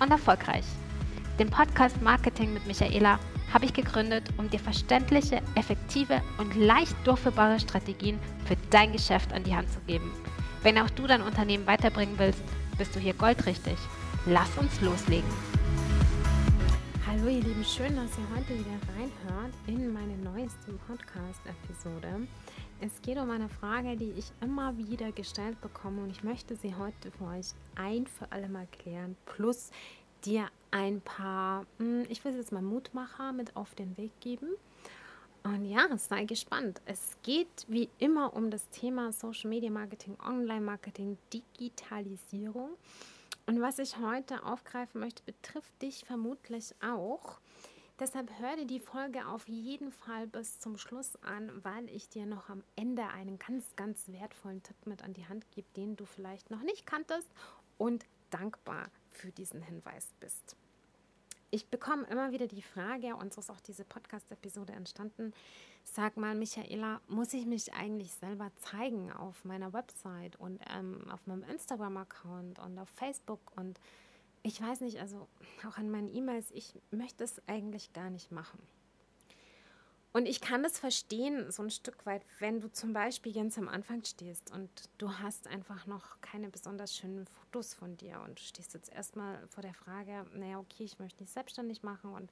und erfolgreich. Den Podcast Marketing mit Michaela habe ich gegründet, um dir verständliche, effektive und leicht durchführbare Strategien für dein Geschäft an die Hand zu geben. Wenn auch du dein Unternehmen weiterbringen willst, bist du hier goldrichtig. Lass uns loslegen. Hallo ihr Lieben, schön, dass ihr heute wieder reinhört in meine neueste Podcast-Episode. Es geht um eine Frage, die ich immer wieder gestellt bekomme und ich möchte sie heute für euch ein für alle Mal klären. Plus dir ein paar, hm, ich will jetzt mal Mutmacher mit auf den Weg geben. Und ja, sei gespannt. Es geht wie immer um das Thema Social Media Marketing, Online Marketing, Digitalisierung. Und was ich heute aufgreifen möchte, betrifft dich vermutlich auch. Deshalb hör dir die Folge auf jeden Fall bis zum Schluss an, weil ich dir noch am Ende einen ganz, ganz wertvollen Tipp mit an die Hand gebe, den du vielleicht noch nicht kanntest und dankbar für diesen Hinweis bist. Ich bekomme immer wieder die Frage, und so ist auch diese Podcast-Episode entstanden, sag mal, Michaela, muss ich mich eigentlich selber zeigen auf meiner Website und ähm, auf meinem Instagram-Account und auf Facebook und ich weiß nicht, also auch an meinen E-Mails, ich möchte es eigentlich gar nicht machen. Und ich kann das verstehen, so ein Stück weit, wenn du zum Beispiel ganz am Anfang stehst und du hast einfach noch keine besonders schönen Fotos von dir und du stehst jetzt erstmal vor der Frage, naja, okay, ich möchte mich selbstständig machen und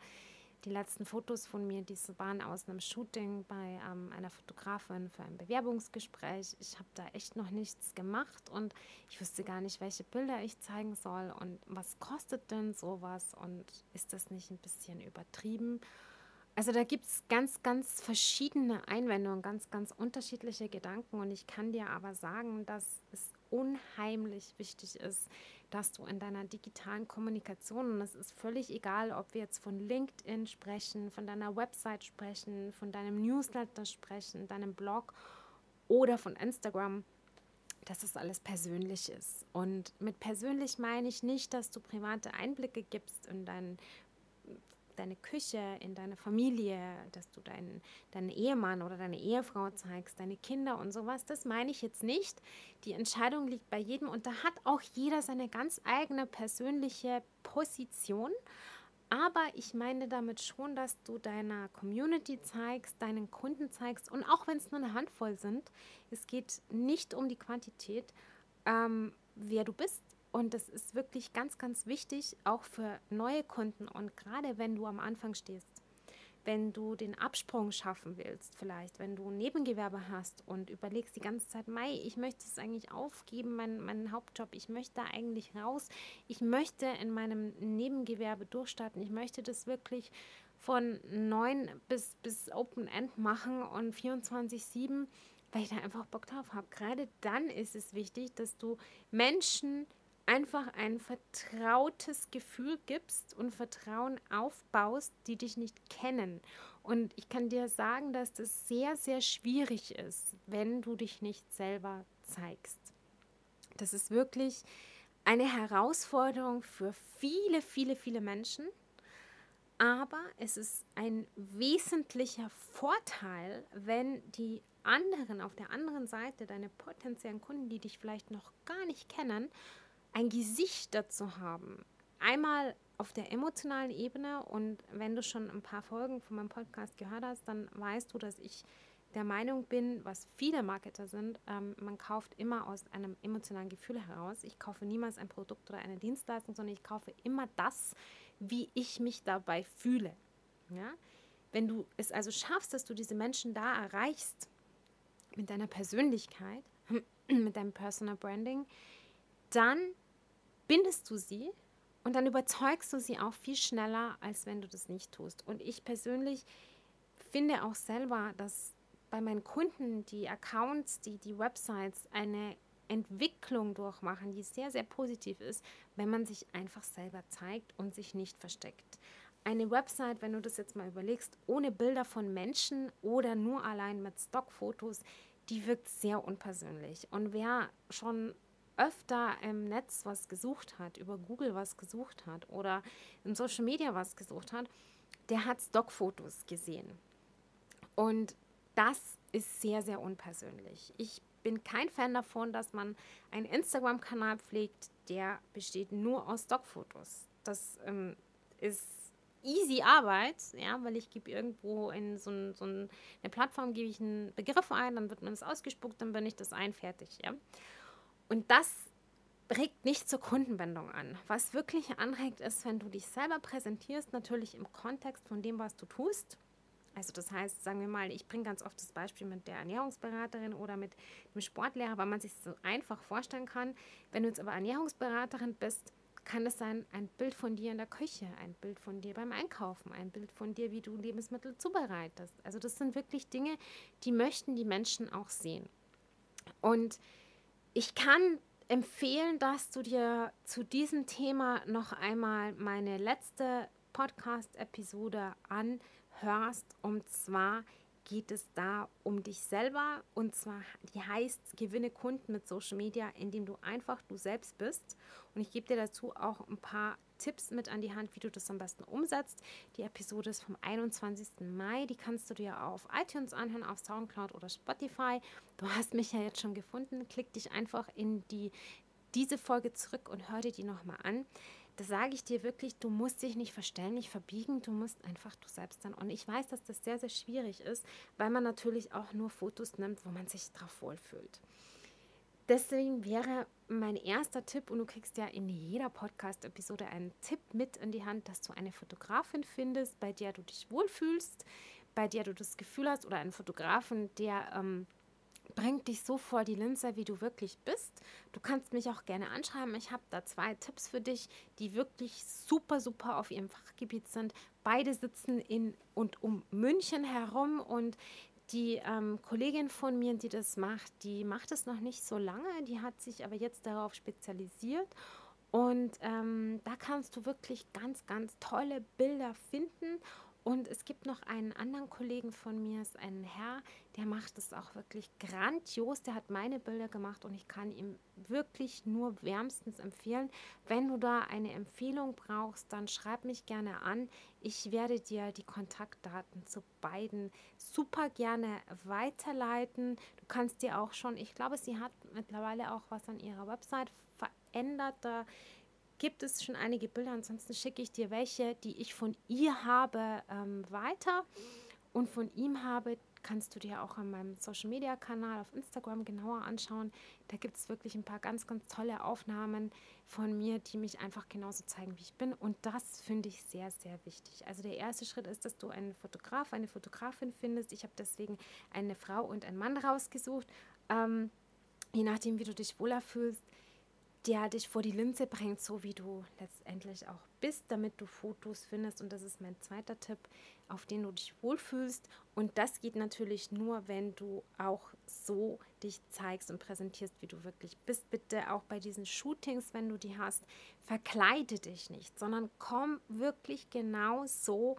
die letzten Fotos von mir, die waren aus einem Shooting bei ähm, einer Fotografin für ein Bewerbungsgespräch. Ich habe da echt noch nichts gemacht und ich wusste gar nicht, welche Bilder ich zeigen soll und was kostet denn sowas und ist das nicht ein bisschen übertrieben? Also da gibt es ganz, ganz verschiedene Einwendungen, ganz, ganz unterschiedliche Gedanken und ich kann dir aber sagen, dass es unheimlich wichtig ist, dass du in deiner digitalen Kommunikation, und es ist völlig egal, ob wir jetzt von LinkedIn sprechen, von deiner Website sprechen, von deinem Newsletter sprechen, deinem Blog oder von Instagram, dass das alles persönlich ist. Und mit persönlich meine ich nicht, dass du private Einblicke gibst in deinen deine Küche, in deine Familie, dass du deinen, deinen Ehemann oder deine Ehefrau zeigst, deine Kinder und sowas. Das meine ich jetzt nicht. Die Entscheidung liegt bei jedem und da hat auch jeder seine ganz eigene persönliche Position. Aber ich meine damit schon, dass du deiner Community zeigst, deinen Kunden zeigst und auch wenn es nur eine Handvoll sind, es geht nicht um die Quantität, ähm, wer du bist, und das ist wirklich ganz, ganz wichtig, auch für neue Kunden. Und gerade wenn du am Anfang stehst, wenn du den Absprung schaffen willst, vielleicht, wenn du ein Nebengewerbe hast und überlegst die ganze Zeit, Mai, ich möchte es eigentlich aufgeben, meinen, meinen Hauptjob, ich möchte da eigentlich raus, ich möchte in meinem Nebengewerbe durchstarten, ich möchte das wirklich von 9 bis, bis Open End machen und 24-7, weil ich da einfach Bock drauf habe. Gerade dann ist es wichtig, dass du Menschen einfach ein vertrautes Gefühl gibst und Vertrauen aufbaust, die dich nicht kennen. Und ich kann dir sagen, dass das sehr, sehr schwierig ist, wenn du dich nicht selber zeigst. Das ist wirklich eine Herausforderung für viele, viele, viele Menschen. Aber es ist ein wesentlicher Vorteil, wenn die anderen auf der anderen Seite, deine potenziellen Kunden, die dich vielleicht noch gar nicht kennen, ein Gesicht dazu haben. Einmal auf der emotionalen Ebene und wenn du schon ein paar Folgen von meinem Podcast gehört hast, dann weißt du, dass ich der Meinung bin, was viele Marketer sind, ähm, man kauft immer aus einem emotionalen Gefühl heraus. Ich kaufe niemals ein Produkt oder eine Dienstleistung, sondern ich kaufe immer das, wie ich mich dabei fühle. Ja? Wenn du es also schaffst, dass du diese Menschen da erreichst, mit deiner Persönlichkeit, mit deinem Personal Branding, dann bindest du sie und dann überzeugst du sie auch viel schneller, als wenn du das nicht tust. Und ich persönlich finde auch selber, dass bei meinen Kunden die Accounts, die, die Websites eine Entwicklung durchmachen, die sehr, sehr positiv ist, wenn man sich einfach selber zeigt und sich nicht versteckt. Eine Website, wenn du das jetzt mal überlegst, ohne Bilder von Menschen oder nur allein mit Stockfotos, die wirkt sehr unpersönlich. Und wer schon öfter im Netz was gesucht hat, über Google was gesucht hat oder in Social Media was gesucht hat, der hat Stockfotos gesehen. Und das ist sehr, sehr unpersönlich. Ich bin kein Fan davon, dass man einen Instagram-Kanal pflegt, der besteht nur aus Stockfotos. Das ähm, ist easy Arbeit, ja, weil ich gebe irgendwo in so, ein, so eine Plattform, gebe ich einen Begriff ein, dann wird mir das ausgespuckt, dann bin ich das ein, fertig, ja. Und das regt nicht zur Kundenwendung an. Was wirklich anregt, ist, wenn du dich selber präsentierst, natürlich im Kontext von dem, was du tust also das heißt, sagen wir mal, ich bringe ganz oft das Beispiel mit der Ernährungsberaterin oder mit dem Sportlehrer, weil man sich so einfach vorstellen kann. Wenn du jetzt aber Ernährungsberaterin bist, kann es sein, ein Bild von dir in der Küche, ein Bild von dir beim Einkaufen, ein Bild von dir, wie du Lebensmittel zubereitest. Also das sind wirklich Dinge, die möchten die Menschen auch sehen. Und ich kann empfehlen, dass du dir zu diesem Thema noch einmal meine letzte Podcast-Episode an hörst. Und zwar geht es da um dich selber. Und zwar, die heißt Gewinne Kunden mit Social Media, indem du einfach du selbst bist. Und ich gebe dir dazu auch ein paar Tipps mit an die Hand, wie du das am besten umsetzt. Die Episode ist vom 21. Mai. Die kannst du dir auf iTunes anhören, auf Soundcloud oder Spotify. Du hast mich ja jetzt schon gefunden. Klick dich einfach in die, diese Folge zurück und hör dir die nochmal an da sage ich dir wirklich, du musst dich nicht verstellen, nicht verbiegen, du musst einfach du selbst sein. Und ich weiß, dass das sehr, sehr schwierig ist, weil man natürlich auch nur Fotos nimmt, wo man sich drauf wohlfühlt. Deswegen wäre mein erster Tipp, und du kriegst ja in jeder Podcast-Episode einen Tipp mit in die Hand, dass du eine Fotografin findest, bei der du dich wohlfühlst, bei der du das Gefühl hast, oder einen Fotografen, der ähm, bringt dich so vor die Linse, wie du wirklich bist. Du kannst mich auch gerne anschreiben. Ich habe da zwei Tipps für dich, die wirklich super, super auf ihrem Fachgebiet sind. Beide sitzen in und um München herum und die ähm, Kollegin von mir, die das macht, die macht es noch nicht so lange. Die hat sich aber jetzt darauf spezialisiert. Und ähm, da kannst du wirklich ganz, ganz tolle Bilder finden und es gibt noch einen anderen Kollegen von mir, ist ein Herr, der macht es auch wirklich grandios. Der hat meine Bilder gemacht und ich kann ihm wirklich nur wärmstens empfehlen. Wenn du da eine Empfehlung brauchst, dann schreib mich gerne an. Ich werde dir die Kontaktdaten zu beiden super gerne weiterleiten. Du kannst dir auch schon, ich glaube, sie hat mittlerweile auch was an ihrer Website verändert. Da gibt es schon einige Bilder. Ansonsten schicke ich dir welche, die ich von ihr habe, ähm, weiter. Und von ihm habe, kannst du dir auch an meinem Social Media Kanal auf Instagram genauer anschauen. Da gibt es wirklich ein paar ganz, ganz tolle Aufnahmen von mir, die mich einfach genauso zeigen, wie ich bin. Und das finde ich sehr, sehr wichtig. Also der erste Schritt ist, dass du einen Fotograf, eine Fotografin findest. Ich habe deswegen eine Frau und einen Mann rausgesucht. Ähm, je nachdem, wie du dich wohler fühlst der dich vor die Linse bringt, so wie du letztendlich auch bist, damit du Fotos findest. Und das ist mein zweiter Tipp, auf den du dich wohlfühlst. Und das geht natürlich nur, wenn du auch so dich zeigst und präsentierst, wie du wirklich bist. Bitte auch bei diesen Shootings, wenn du die hast, verkleide dich nicht, sondern komm wirklich genau so,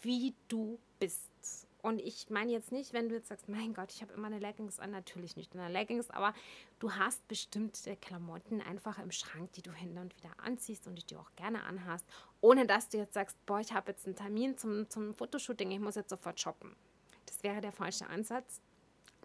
wie du bist. Und ich meine jetzt nicht, wenn du jetzt sagst, mein Gott, ich habe immer eine Leggings an, natürlich nicht eine Leggings, aber du hast bestimmte Klamotten einfach im Schrank, die du hin und wieder anziehst und die du auch gerne anhast, ohne dass du jetzt sagst, boah, ich habe jetzt einen Termin zum, zum Fotoshooting, ich muss jetzt sofort shoppen. Das wäre der falsche Ansatz.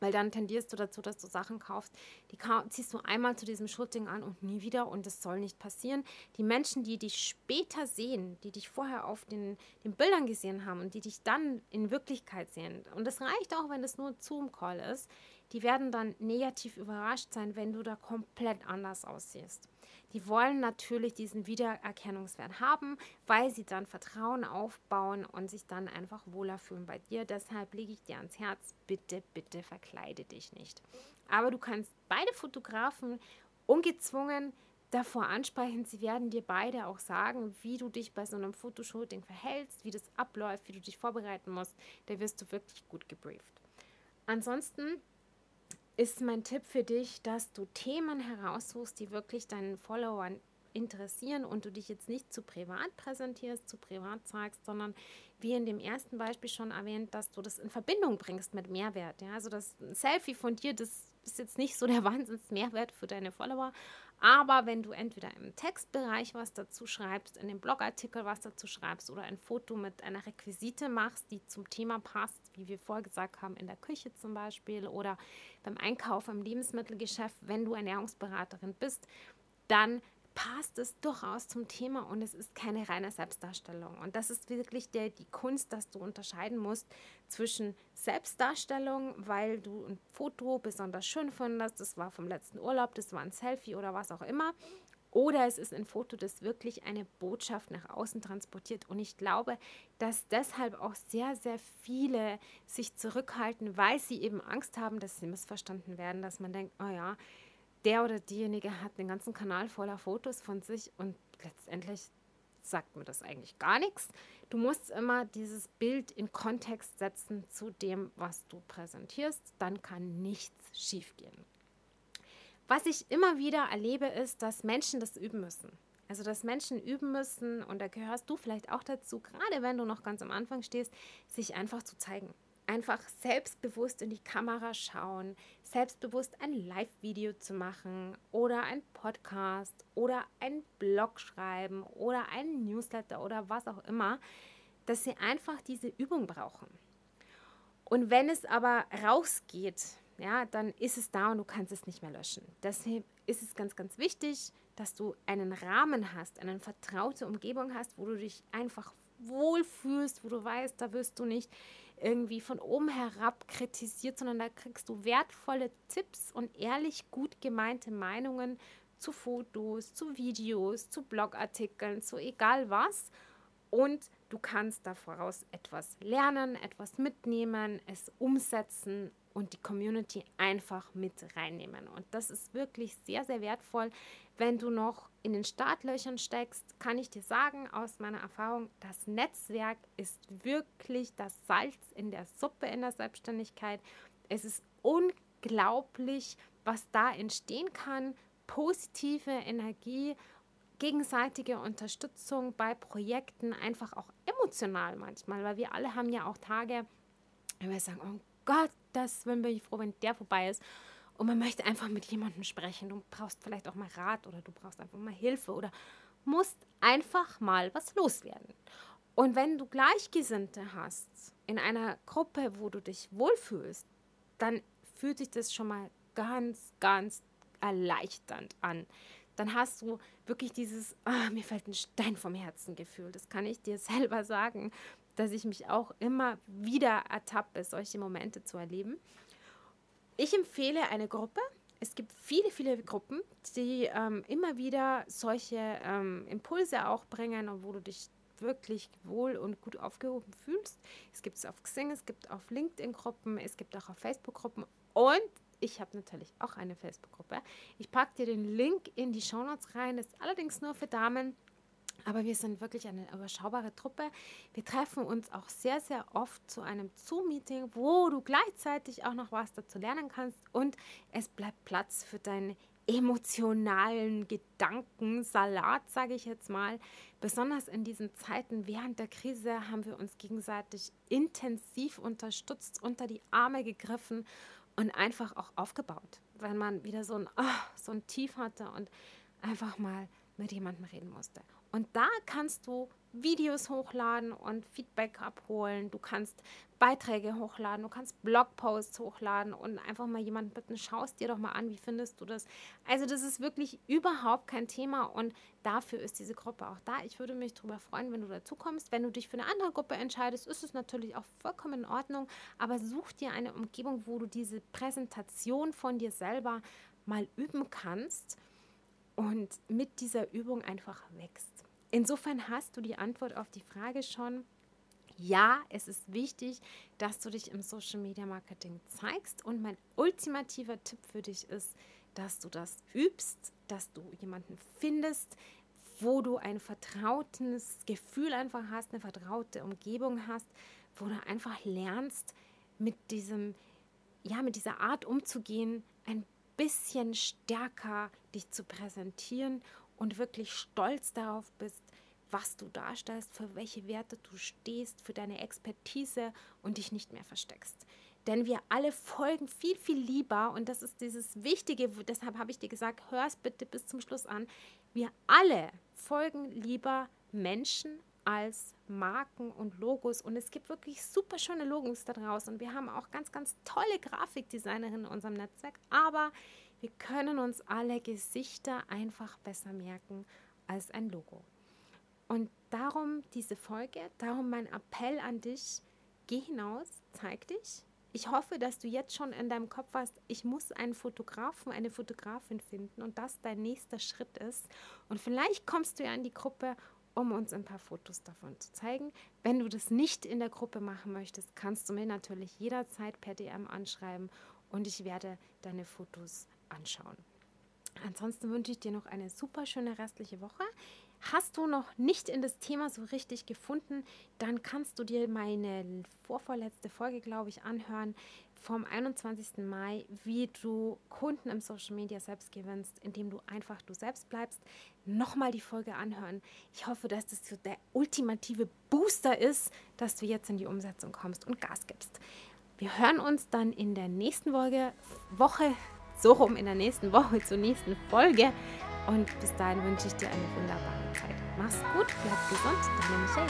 Weil dann tendierst du dazu, dass du Sachen kaufst, die ziehst du einmal zu diesem Shooting an und nie wieder und das soll nicht passieren. Die Menschen, die dich später sehen, die dich vorher auf den, den Bildern gesehen haben und die dich dann in Wirklichkeit sehen, und das reicht auch, wenn es nur Zoom-Call ist, die werden dann negativ überrascht sein, wenn du da komplett anders aussiehst. Die wollen natürlich diesen Wiedererkennungswert haben, weil sie dann Vertrauen aufbauen und sich dann einfach wohler fühlen bei dir. Deshalb lege ich dir ans Herz, bitte, bitte verkleide dich nicht. Aber du kannst beide Fotografen ungezwungen davor ansprechen. Sie werden dir beide auch sagen, wie du dich bei so einem Fotoshooting verhältst, wie das abläuft, wie du dich vorbereiten musst. Da wirst du wirklich gut gebrieft. Ansonsten ist mein Tipp für dich, dass du Themen heraussuchst, die wirklich deinen Followern interessieren und du dich jetzt nicht zu privat präsentierst, zu privat zeigst, sondern wie in dem ersten Beispiel schon erwähnt, dass du das in Verbindung bringst mit Mehrwert. Ja? Also das Selfie von dir, das ist jetzt nicht so der Wahnsinns-Mehrwert für deine Follower, aber wenn du entweder im Textbereich was dazu schreibst, in dem Blogartikel was dazu schreibst oder ein Foto mit einer Requisite machst, die zum Thema passt, wie wir vorher gesagt haben, in der Küche zum Beispiel oder beim Einkauf im Lebensmittelgeschäft, wenn du Ernährungsberaterin bist, dann passt es durchaus zum Thema und es ist keine reine Selbstdarstellung. Und das ist wirklich der, die Kunst, dass du unterscheiden musst zwischen Selbstdarstellung, weil du ein Foto besonders schön findest, das war vom letzten Urlaub, das war ein Selfie oder was auch immer. Oder es ist ein Foto, das wirklich eine Botschaft nach außen transportiert. Und ich glaube, dass deshalb auch sehr, sehr viele sich zurückhalten, weil sie eben Angst haben, dass sie missverstanden werden, dass man denkt, oh ja, der oder diejenige hat den ganzen Kanal voller Fotos von sich und letztendlich sagt mir das eigentlich gar nichts. Du musst immer dieses Bild in Kontext setzen zu dem, was du präsentierst, dann kann nichts schiefgehen. Was ich immer wieder erlebe, ist, dass Menschen das üben müssen. Also, dass Menschen üben müssen, und da gehörst du vielleicht auch dazu, gerade wenn du noch ganz am Anfang stehst, sich einfach zu zeigen einfach selbstbewusst in die Kamera schauen, selbstbewusst ein Live-Video zu machen oder ein Podcast oder ein Blog schreiben oder ein Newsletter oder was auch immer, dass sie einfach diese Übung brauchen. Und wenn es aber rausgeht, ja, dann ist es da und du kannst es nicht mehr löschen. Deshalb ist es ganz, ganz wichtig, dass du einen Rahmen hast, eine vertraute Umgebung hast, wo du dich einfach wohlfühlst, wo du weißt, da wirst du nicht irgendwie von oben herab kritisiert, sondern da kriegst du wertvolle Tipps und ehrlich gut gemeinte Meinungen zu Fotos, zu Videos, zu Blogartikeln, zu egal was. Und du kannst daraus etwas lernen, etwas mitnehmen, es umsetzen und die Community einfach mit reinnehmen. Und das ist wirklich sehr, sehr wertvoll. Wenn du noch in den Startlöchern steckst, kann ich dir sagen, aus meiner Erfahrung, das Netzwerk ist wirklich das Salz in der Suppe in der Selbstständigkeit. Es ist unglaublich, was da entstehen kann. Positive Energie, gegenseitige Unterstützung bei Projekten, einfach auch emotional manchmal, weil wir alle haben ja auch Tage, wenn wir sagen, oh Gott, das bin ich froh, wenn der vorbei ist. Und man möchte einfach mit jemandem sprechen. Du brauchst vielleicht auch mal Rat oder du brauchst einfach mal Hilfe oder musst einfach mal was loswerden. Und wenn du Gleichgesinnte hast in einer Gruppe, wo du dich wohlfühlst, dann fühlt sich das schon mal ganz, ganz erleichternd an. Dann hast du wirklich dieses, oh, mir fällt ein Stein vom Herzen Gefühl. Das kann ich dir selber sagen, dass ich mich auch immer wieder ertappe, solche Momente zu erleben. Ich empfehle eine Gruppe. Es gibt viele, viele Gruppen, die ähm, immer wieder solche ähm, Impulse auch bringen und wo du dich wirklich wohl und gut aufgehoben fühlst. Es gibt es auf Xing, es gibt auf LinkedIn-Gruppen, es gibt auch auf Facebook-Gruppen und ich habe natürlich auch eine Facebook-Gruppe. Ich packe dir den Link in die Shownotes rein. Das ist allerdings nur für Damen. Aber wir sind wirklich eine überschaubare Truppe. Wir treffen uns auch sehr, sehr oft zu einem Zoom-Meeting, wo du gleichzeitig auch noch was dazu lernen kannst und es bleibt Platz für deinen emotionalen Gedankensalat, sage ich jetzt mal. Besonders in diesen Zeiten während der Krise haben wir uns gegenseitig intensiv unterstützt, unter die Arme gegriffen und einfach auch aufgebaut, wenn man wieder so ein, oh, so ein Tief hatte und einfach mal mit jemandem reden musste. Und da kannst du Videos hochladen und Feedback abholen. Du kannst Beiträge hochladen, du kannst Blogposts hochladen und einfach mal jemanden bitten, schaust dir doch mal an, wie findest du das. Also das ist wirklich überhaupt kein Thema und dafür ist diese Gruppe auch da. Ich würde mich darüber freuen, wenn du dazu kommst. Wenn du dich für eine andere Gruppe entscheidest, ist es natürlich auch vollkommen in Ordnung, aber such dir eine Umgebung, wo du diese Präsentation von dir selber mal üben kannst und mit dieser Übung einfach wächst. Insofern hast du die Antwort auf die Frage schon. Ja, es ist wichtig, dass du dich im Social Media Marketing zeigst. Und mein ultimativer Tipp für dich ist, dass du das übst, dass du jemanden findest, wo du ein vertrautes Gefühl einfach hast, eine vertraute Umgebung hast, wo du einfach lernst, mit diesem ja, mit dieser Art umzugehen, ein bisschen stärker dich zu präsentieren und wirklich stolz darauf bist, was du darstellst, für welche Werte du stehst, für deine Expertise und dich nicht mehr versteckst. Denn wir alle folgen viel, viel lieber, und das ist dieses Wichtige, deshalb habe ich dir gesagt, hör es bitte bis zum Schluss an. Wir alle folgen lieber Menschen als Marken und Logos. Und es gibt wirklich super schöne Logos da draußen. Und wir haben auch ganz, ganz tolle Grafikdesignerinnen in unserem Netzwerk. Aber wir können uns alle Gesichter einfach besser merken als ein Logo. Und darum diese Folge, darum mein Appell an dich, geh hinaus, zeig dich. Ich hoffe, dass du jetzt schon in deinem Kopf hast, ich muss einen Fotografen, eine Fotografin finden und das dein nächster Schritt ist. Und vielleicht kommst du ja in die Gruppe um uns ein paar Fotos davon zu zeigen. Wenn du das nicht in der Gruppe machen möchtest, kannst du mir natürlich jederzeit per DM anschreiben und ich werde deine Fotos anschauen. Ansonsten wünsche ich dir noch eine super schöne restliche Woche. Hast du noch nicht in das Thema so richtig gefunden, dann kannst du dir meine vorvorletzte Folge, glaube ich, anhören vom 21. Mai, wie du Kunden im Social Media selbst gewinnst, indem du einfach du selbst bleibst. Nochmal die Folge anhören. Ich hoffe, dass das so der ultimative Booster ist, dass du jetzt in die Umsetzung kommst und Gas gibst. Wir hören uns dann in der nächsten Folge, Woche, so rum in der nächsten Woche zur nächsten Folge. Und bis dahin wünsche ich dir eine wunderbare. Mach's gut, bleib gesund, deine Michaela.